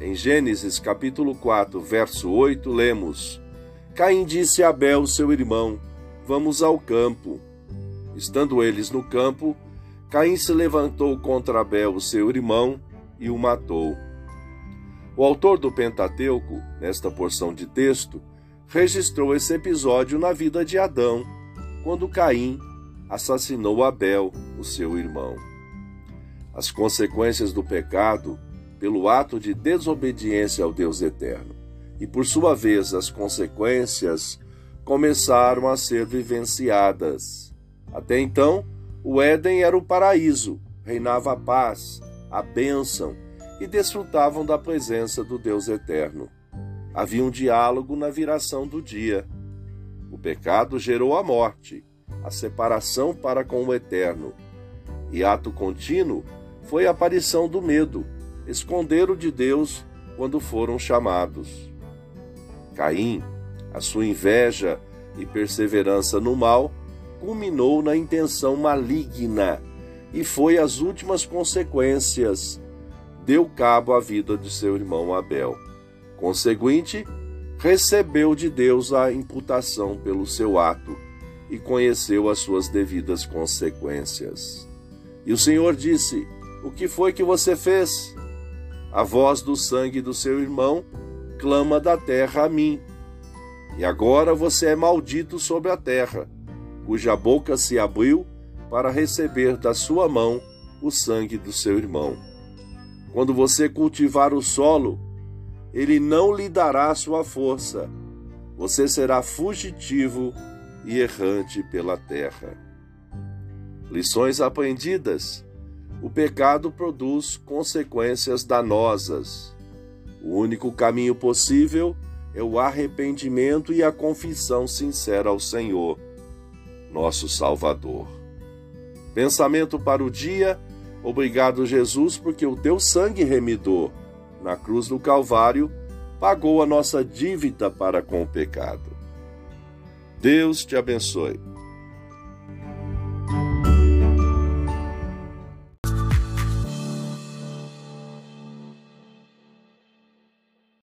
Em Gênesis capítulo 4, verso 8, lemos: Caim disse a Abel, seu irmão: Vamos ao campo. Estando eles no campo, Caim se levantou contra Abel, seu irmão, e o matou. O autor do Pentateuco, nesta porção de texto, registrou esse episódio na vida de Adão, quando Caim assassinou Abel, o seu irmão. As consequências do pecado pelo ato de desobediência ao Deus eterno. E por sua vez, as consequências começaram a ser vivenciadas. Até então, o Éden era o paraíso, reinava a paz, a bênção e desfrutavam da presença do Deus eterno. Havia um diálogo na viração do dia. O pecado gerou a morte, a separação para com o eterno. E ato contínuo foi a aparição do medo, esconderam de Deus quando foram chamados. Caim, a sua inveja e perseverança no mal, culminou na intenção maligna e foi as últimas consequências. Deu cabo à vida de seu irmão Abel. Conseguinte, recebeu de Deus a imputação pelo seu ato e conheceu as suas devidas consequências. E o Senhor disse: O que foi que você fez? A voz do sangue do seu irmão clama da terra a mim. E agora você é maldito sobre a terra, cuja boca se abriu para receber da sua mão o sangue do seu irmão. Quando você cultivar o solo, ele não lhe dará sua força. Você será fugitivo e errante pela terra. Lições aprendidas o pecado produz consequências danosas. O único caminho possível é o arrependimento e a confissão sincera ao Senhor, nosso Salvador. Pensamento para o dia: Obrigado, Jesus, porque o teu sangue remidor na cruz do Calvário pagou a nossa dívida para com o pecado. Deus te abençoe.